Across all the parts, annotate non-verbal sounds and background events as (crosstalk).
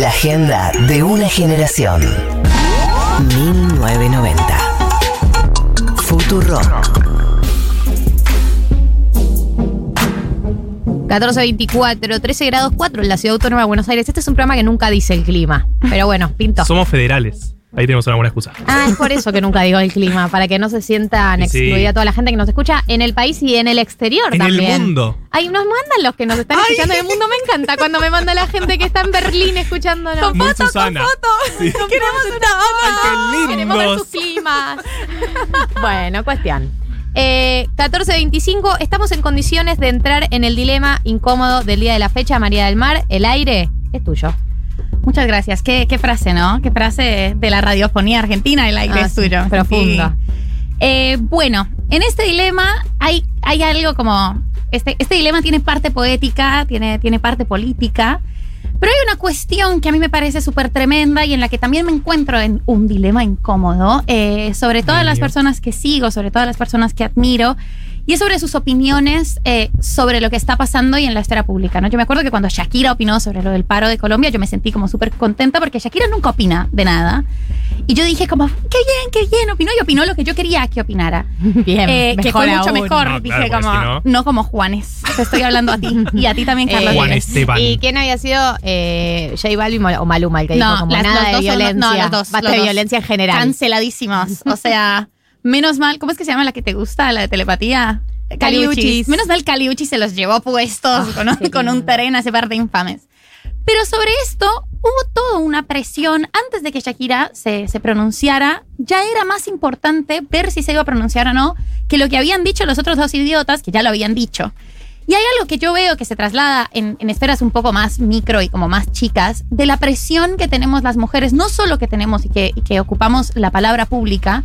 La agenda de una generación. 1990. Futuro. 1424, 13 grados 4 en la ciudad autónoma de Buenos Aires. Este es un programa que nunca dice el clima. Pero bueno, pinto. Somos federales. Ahí tenemos una buena excusa. Ah, es por eso que nunca digo el clima, para que no se sientan Sí, excluida toda la gente que nos escucha en el país y en el exterior En también. el mundo. Ay, nos mandan los que nos están escuchando en el mundo. Me encanta cuando me manda la gente que está en Berlín escuchándonos. Muy Susana. Sí. Queremos una Ay, qué Queremos ver sus climas. bueno, cuestión. Eh, 14.25, estamos en condiciones de entrar en el dilema incómodo del día de la fecha. María del Mar, el aire es tuyo. Muchas gracias. Qué, qué frase, ¿no? Qué frase de la radiofonía argentina, el aire Ah, es sí, tuyo. profunda. Sí. Eh, bueno, en este dilema hay, hay algo como. Este, este dilema tiene parte poética, tiene, tiene parte política. Pero hay una cuestión que a mí me parece súper tremenda y en la que también me encuentro en un dilema incómodo, eh, sobre todas las personas que sigo, sobre todas las personas que admiro, y es sobre sus opiniones eh, sobre lo que está pasando y en la esfera pública. ¿no? Yo me acuerdo que cuando Shakira opinó sobre lo del paro de Colombia, yo me sentí como súper contenta porque Shakira nunca opina de nada. Y yo dije como, qué bien, qué bien, opinó y opinó lo que yo quería que opinara. (laughs) Bien, Eh, que fue mucho aún. mejor, No, dije claro, como, si no- no como Juanes. Te estoy hablando a ti (laughs) y a ti también, Eh, Carlos. Juan Vives. Esteban. ¿Y quién había sido eh, J Balvin o Maluma el que No, dijo como las- nada de son violencia? no, los dos, Basta los de dos. violencia en general. Canceladísimos. O sea, (laughs) menos mal, ¿cómo es que se llama la que te gusta, la de telepatía? Caliuchis. Menos mal Caliuchis se los llevó puestos Ah, con, un- con un tren a ese par de infames. Pero sobre esto hubo toda una presión antes de que Shakira se, se pronunciara. Ya era más importante ver si se iba a pronunciar o no que lo que habían dicho los otros dos idiotas, que ya lo habían dicho. Y hay algo que yo veo que se traslada en, en esferas un poco más micro y como más chicas, de la presión que tenemos las mujeres, no solo que tenemos y que, y que ocupamos la palabra pública,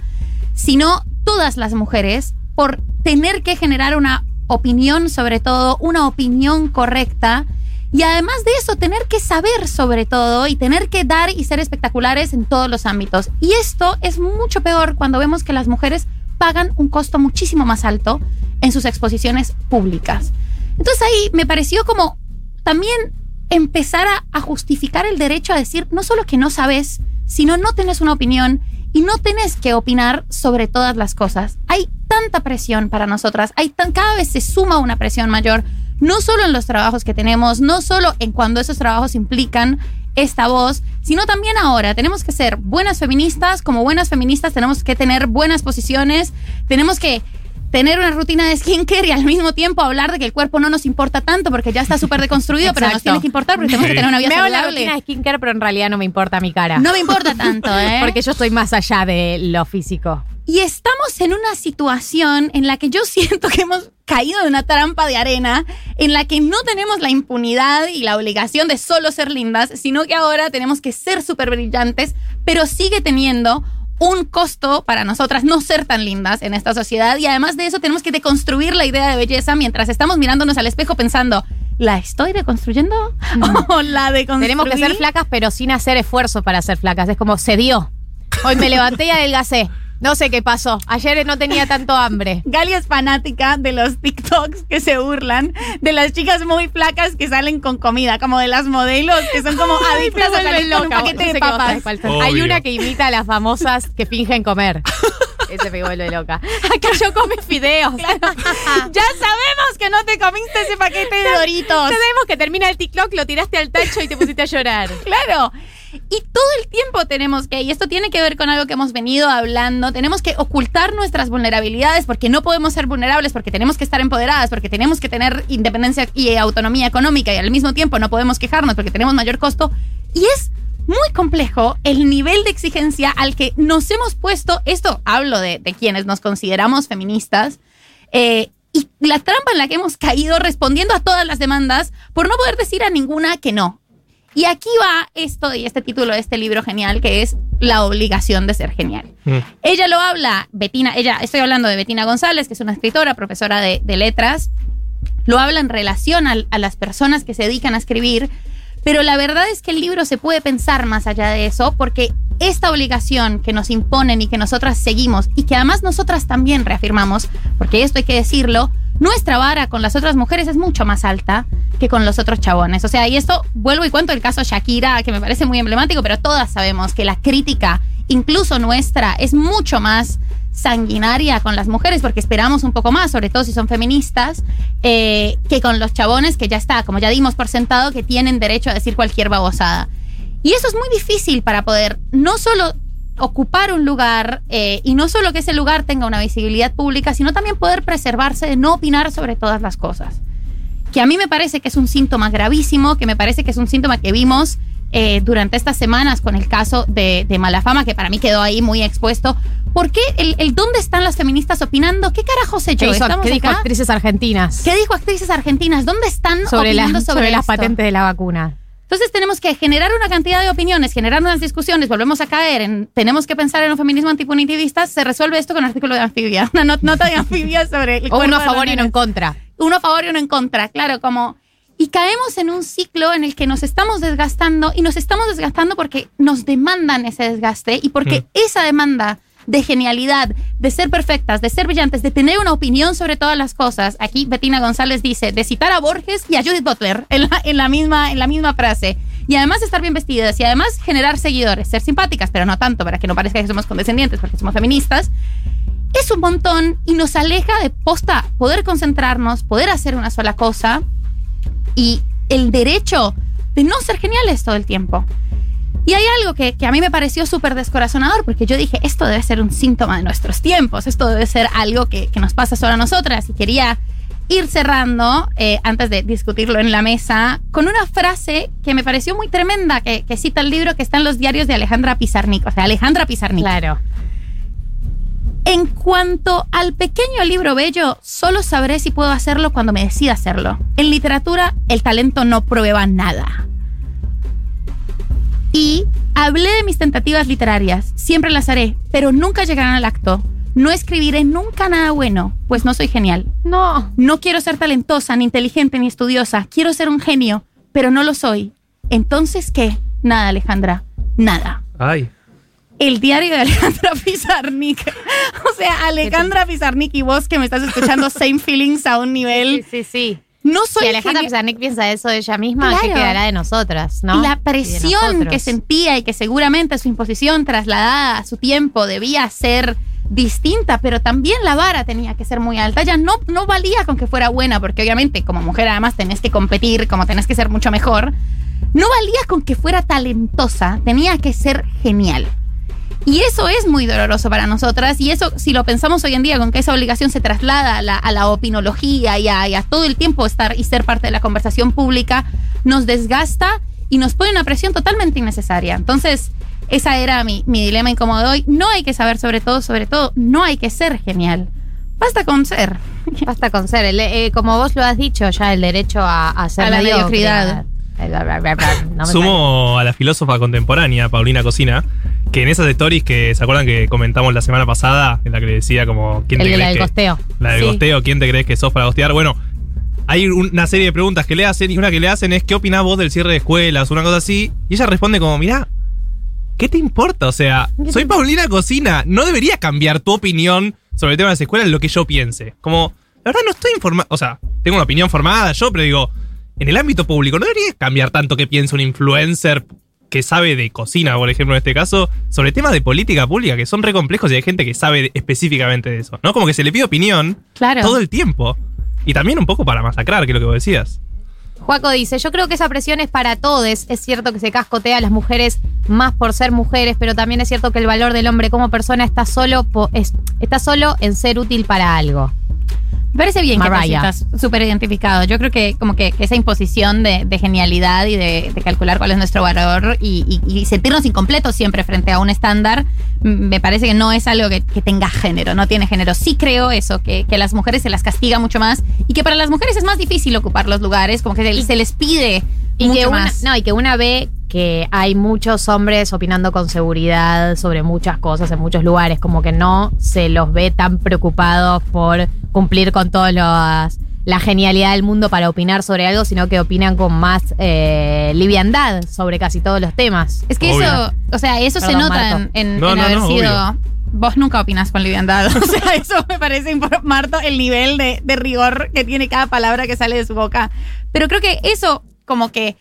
sino todas las mujeres por tener que generar una opinión, sobre todo, una opinión correcta. Y además de eso, tener que saber sobre todo y tener que dar y ser espectaculares en todos los ámbitos. Y esto es mucho peor cuando vemos que las mujeres pagan un costo muchísimo más alto en sus exposiciones públicas. Entonces ahí me pareció como también empezar a, justificar el derecho a decir no solo que no sabes, sino no tenés una opinión y no tenés que opinar sobre todas las cosas. Hay tanta presión para nosotras, hay tan, cada vez se suma una presión mayor, no solo en los trabajos que tenemos, no solo en cuando esos trabajos implican esta voz, sino también ahora. Tenemos que ser buenas feministas, como buenas feministas tenemos que tener buenas posiciones, tenemos que tener una rutina de skincare y al mismo tiempo hablar de que el cuerpo no nos importa tanto porque ya está súper deconstruido, pero nos tiene que importar porque tenemos que tener una vida me hago la saludable. rutina de skincare, pero en realidad no me importa mi cara. No me importa tanto, (laughs) ¿eh? Porque yo estoy más allá de lo físico. Y estamos en una situación en la que yo siento que hemos caído en una trampa de arena, en la que no tenemos la impunidad y la obligación de solo ser lindas, sino que ahora tenemos que ser súper brillantes, pero sigue teniendo un costo para nosotras no ser tan lindas en esta sociedad y además de eso tenemos que deconstruir la idea de belleza mientras estamos mirándonos al espejo pensando, ¿la estoy deconstruyendo? (laughs) ¿O la deconstruí? Tenemos que ser flacas, pero sin hacer esfuerzo para ser flacas. Es como se dio. Hoy me levanté y adelgacé. No sé qué pasó. Ayer no tenía tanto hambre. (laughs) Gali es fanática de los TikToks que se burlan de las chicas muy flacas que salen con comida, como de las modelos que son como (laughs) adictas a salir con un paquete No sé de papas. Hay una que imita a las famosas que fingen comer. (laughs) Ese me vuelve loca. Acá yo come fideos. Ya sabemos que no te comiste ese paquete de Doritos. Sabemos que termina el TikTok, lo tiraste al tacho y te pusiste a llorar. Claro. Y todo el tiempo tenemos que, y esto tiene que ver con algo que hemos venido hablando, tenemos que ocultar nuestras vulnerabilidades porque no podemos ser vulnerables, porque tenemos que estar empoderadas, porque tenemos que tener independencia y autonomía económica y al mismo tiempo no podemos quejarnos porque tenemos mayor costo. Y es muy complejo el nivel de exigencia al que nos hemos puesto, esto hablo de, quienes nos consideramos feministas, eh, y la trampa en la que hemos caído respondiendo a todas las demandas por no poder decir a ninguna que no. Y aquí va esto y este título de este libro genial que es La obligación de ser genial. Mm. Ella lo habla, Betina, ella, estoy hablando de Betina González, que es una escritora, profesora de, de letras, lo habla en relación al- a, las personas que se dedican a escribir, pero la verdad es que el libro se puede pensar más allá de eso, porque esta obligación que nos imponen y que nosotras seguimos, y que además nosotras también reafirmamos, porque esto hay que decirlo, nuestra vara con las otras mujeres es mucho más alta, que con los otros chabones. O sea, y esto vuelvo y cuento el caso Shakira, que me parece muy emblemático, pero todas sabemos que la crítica, incluso nuestra, es mucho más sanguinaria con las mujeres porque esperamos un poco más, sobre todo si son feministas, eh, que con los chabones que ya está, como ya dimos por sentado, que tienen derecho a decir cualquier babosada. Y eso es muy difícil para poder no solo ocupar un lugar eh, y no solo que ese lugar tenga una visibilidad pública, sino también poder preservarse de no opinar sobre todas las cosas. Que a mí me parece que es un síntoma gravísimo, que me parece que es un síntoma que vimos eh, durante estas semanas con el caso de, de Malafama, que para mí quedó ahí muy expuesto. ¿Por qué el, el dónde están las feministas opinando? ¿Qué carajos he hecho? ¿Qué, hizo- ¿Estamos qué dijo actrices argentinas? ¿Qué dijo actrices argentinas? ¿Dónde están sobre, la- opinando sobre, sobre, las patentes de la vacuna? Entonces tenemos que generar una cantidad de opiniones, generar unas discusiones, volvemos a caer en, tenemos que pensar en un feminismo antipunitivista, se resuelve esto con un artículo de anfibia, (laughs) una not- nota de anfibia sobre el (laughs) O uno a favor y uno en contra. Uno a favor y uno en contra, claro, como... Y caemos en un ciclo en el que nos estamos desgastando y nos estamos desgastando porque nos demandan ese desgaste y porque Mm. esa demanda de genialidad, de ser perfectas, de ser brillantes, de tener una opinión sobre todas las cosas. Aquí Bettina González dice, de citar a Borges y a Judith Butler en la, en la, misma, en la misma frase. Y además estar bien vestidas y además generar seguidores, ser simpáticas, pero no tanto para que no parezca que somos condescendientes porque somos feministas. Es un montón y nos aleja de posta poder concentrarnos, poder hacer una sola cosa y el derecho de no ser geniales todo el tiempo. Y hay algo que, que a mí me pareció súper descorazonador, porque yo dije, esto debe ser un síntoma de nuestros tiempos, esto debe ser algo que, que nos pasa solo a nosotras. Y quería ir cerrando, eh, antes de discutirlo en la mesa, con una frase que me pareció muy tremenda, que, que cita el libro que está en los diarios de Alejandra Pizarnik, o sea, Alejandra Pizarnik. Claro. En cuanto al pequeño libro bello, solo sabré si puedo hacerlo cuando me decida hacerlo. En literatura, el talento no prueba nada. Y hablé de mis tentativas literarias, siempre las haré, pero nunca llegarán al acto. No escribiré nunca nada bueno, pues no soy genial. No. No quiero ser talentosa, ni inteligente, ni estudiosa. Quiero ser un genio, pero no lo soy. Entonces, ¿qué? Nada, Alejandra. Nada Ay. el diario de Alejandra (laughs) Pizarnik. O sea, Alejandra Pizarnik y vos que me estás escuchando, (laughs) same feelings a un Sí, nivel. sí, sí. No Si soy Alejandra geni- Pizarnik piensa eso de ella misma, ¿qué quedará de nosotras? ¿no? La presión que sentía y que seguramente su imposición trasladada a su tiempo debía ser distinta, pero también la vara tenía que ser muy alta. Ya no, no valía con que fuera buena, porque obviamente como mujer además tenés que competir, como tenés que ser mucho mejor. No valía con que fuera talentosa, tenía que ser genial. Y eso es muy doloroso para nosotras. Y eso, si lo pensamos hoy en día, con que esa obligación se traslada a la, a la opinología y a, y a todo el tiempo estar y ser parte de la conversación pública, nos desgasta y nos pone una presión totalmente innecesaria. Entonces, esa era mi, mi dilema incómodo de hoy. No hay que saber sobre todo, sobre todo, no hay que ser genial. Basta con ser. Basta con ser. El- eh, como vos lo has dicho, ya el derecho a, a ser A la mediocridad. No Sumo a la filósofa contemporánea, Paulina Cocina, que en esas stories que se acuerdan que comentamos la semana pasada, en la que le decía como quién sale. te El de la crees del que- costeo. La del Sí. gosteo, ¿quién te crees que sos para gostear? Bueno, hay una serie de preguntas que le hacen y una que le hacen es ¿qué opinás vos del cierre de escuelas? Una cosa así. Y ella responde como, mirá, ¿qué te importa? O sea, soy Paulina Cocina, no debería cambiar tu opinión sobre el tema de las escuelas en lo que yo piense. Como, la verdad no estoy informada, o sea, tengo una opinión formada yo, pero digo, en el ámbito público no debería cambiar tanto que piense un influencer que sabe de cocina, por ejemplo, en este caso, sobre temas de política pública que son re complejos y hay gente que sabe específicamente de eso, ¿no? Como que se le pide opinión Claro. todo el tiempo. Y también un poco para masacrar, que es lo que vos decías. Juaco dice, yo creo que esa presión es para todos. Es cierto que se cascotea a las mujeres más por ser mujeres, pero también es cierto que el valor del hombre como persona está solo, po- es- está solo en ser útil para algo. Me parece bien Mariah. que te sientas súper identificado. Yo creo que como que esa imposición de, de genialidad y de, de calcular cuál es nuestro valor y, y- y sentirnos incompletos siempre frente a un estándar, me parece que no es algo que, que tenga género, no tiene género. Sí creo eso, que, que a las mujeres se las castiga mucho más y que para las mujeres es más difícil ocupar los lugares, como que se, se les pide Y mucho que, una, más. no, y que una ve que hay muchos hombres opinando con seguridad sobre muchas cosas en muchos lugares, como que no se los ve tan preocupados por cumplir con todas las la genialidad del mundo para opinar sobre algo, sino que opinan con más eh, liviandad sobre casi todos los temas. Es que Obvio. eso, o sea, eso se nota en, Marto. en- No, en no, haber no, sido obvio. vos nunca opinás con liviandad. (laughs) O sea, eso me parece Marto el nivel de, de rigor que tiene cada palabra que sale de su boca. Pero creo que eso como que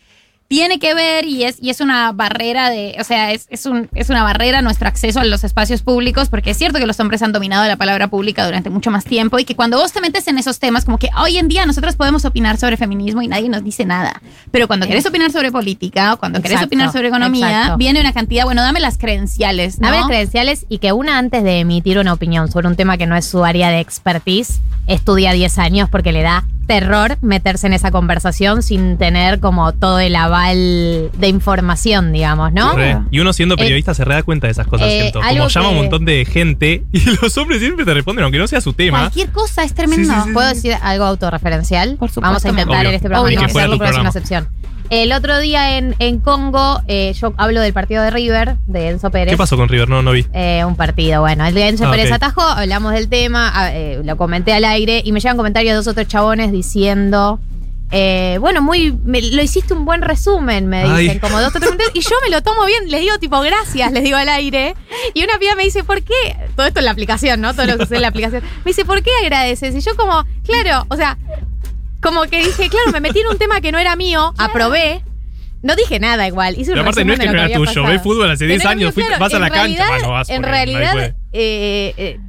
tiene que ver y es, y es una barrera de, o sea, es, es, un, es una barrera nuestro acceso a los espacios públicos, porque es cierto que los hombres han dominado la palabra pública durante mucho más tiempo y que cuando vos te metes en esos temas, como que hoy en día nosotros podemos opinar sobre feminismo y nadie nos dice nada. Pero cuando querés opinar sobre política o cuando querés Exacto, opinar sobre economía, exacto. viene una cantidad, bueno, dame las credenciales. ¿no? Dame las credenciales y que una antes de emitir una opinión sobre un tema que no es su área de expertise, estudia 10 años porque le da terror meterse en esa conversación sin tener como todo el aval de información, digamos, ¿no? Re. Y uno siendo Eh, periodista se re da cuenta de esas cosas, eh, siento. Como llama a un montón de gente y (laughs) los hombres siempre te responden, aunque no sea su tema. Cualquier cosa es tremendo. Sí, sí, sí. ¿Puedo decir algo autorreferencial? Por supuesto. Vamos a intentar Obvio. en este programa Obvio. no Ni que fuera hacerlo, tu pero es una excepción. El otro día en, en Congo, eh, yo hablo del partido de River, de Enzo Pérez. ¿Qué pasó con River? No, no vi. Eh, un partido, bueno. El de Enzo Ah, Pérez ok. atajó, hablamos del tema, ah, eh, lo comenté al aire y me llegan comentarios de dos otros chabones diciendo. bueno, muy. me- lo hiciste un buen resumen, me Ay. dicen, como dos o tres comentarios, Y yo me lo tomo bien, les digo tipo gracias, les digo al aire. Y una piba me dice, ¿por qué? Todo esto en la aplicación, ¿no? Todo lo que sucede en la aplicación. Me dice, ¿por qué agradeces? Y yo, como, claro, o sea, como que dije, claro, me metí en un tema que no era mío, aprobé. No dije nada igual. Hice un Pero aparte no es que no era tuyo, ves fútbol hace Que 10 no era años, claro. vas a la cancha, realidad- mano, vas En porque nadie realidad, puede. eh, eh,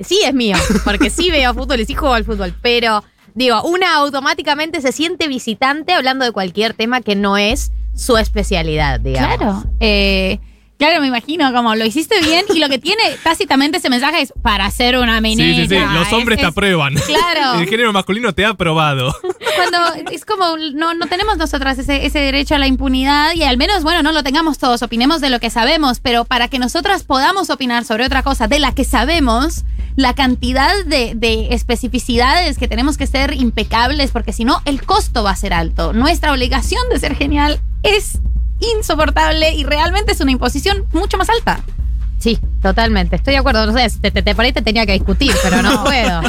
sí es mío, porque sí veo fútbol y sí juego al fútbol, pero digo, una automáticamente se siente visitante hablando de cualquier tema que no es su especialidad, digamos. Claro. Eh, claro, me imagino como lo hiciste bien y lo que tiene (laughs) tácitamente ese mensaje es para hacer una Sí, menina. sí, sí. Los hombres te aprueban. Claro. (laughs) El género masculino te ha aprobado. (laughs) Cuando es como, no, no tenemos nosotras ese, ese derecho a la impunidad y al menos, bueno, no lo tengamos todos, opinemos de lo que sabemos, pero para que nosotras podamos opinar sobre otra cosa de la que sabemos, la cantidad de, de especificidades que tenemos que ser impecables, porque si no, el costo va a ser alto. Nuestra obligación de ser genial es insoportable y realmente es una imposición mucho más alta. Sí, totalmente. Estoy de acuerdo. No sé, te, te- te- por ahí te tenía que discutir, pero no (laughs) puedo.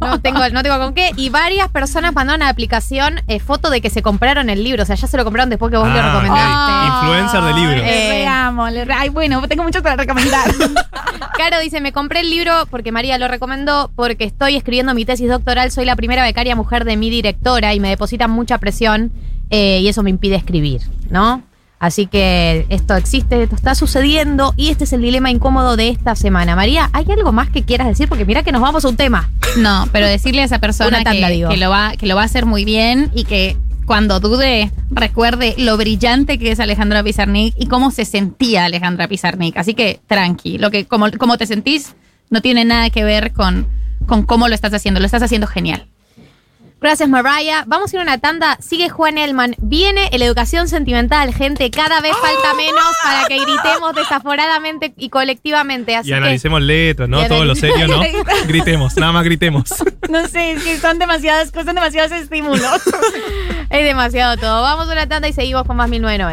No tengo, no tengo con qué. Y varias personas mandaron a la aplicación eh, foto de que se compraron el libro. O sea, ya se lo compraron después que vos lo Ah, recomendaste. ok. Influencer de libros. Le Eh. re amo, le ay, bueno, tengo mucho para recomendar. (laughs) Caro dice, me compré el libro porque María lo recomendó, porque estoy escribiendo mi tesis doctoral, soy la primera becaria mujer de mi directora y me depositan mucha presión eh, y eso me impide escribir, ¿no? Así que esto existe, esto está sucediendo y este es el dilema incómodo de esta semana. María, ¿hay algo más que quieras decir? Porque mira que nos vamos a un tema. No, pero decirle a esa persona tanda, que, que lo va, que lo va a hacer muy bien y que cuando dude recuerde lo brillante que es Alejandra Pizarnik y cómo se sentía Alejandra Pizarnik. Así que tranqui, lo que como, como te sentís no tiene nada que ver con, con cómo lo estás haciendo, lo estás haciendo genial. Gracias, Mariah. Vamos a ir a una tanda. Sigue Juan Elman. Viene el educación sentimental, gente. Cada vez falta menos para que gritemos desaforadamente y colectivamente. Así Y que analicemos letras, ¿no? Todo lo serio, ¿no? Gritemos, nada más gritemos. (laughs) No sé, es que son demasiadas cosas, demasiados estímulos. (laughs) es demasiado todo. Vamos a una tanda y seguimos con más 1990.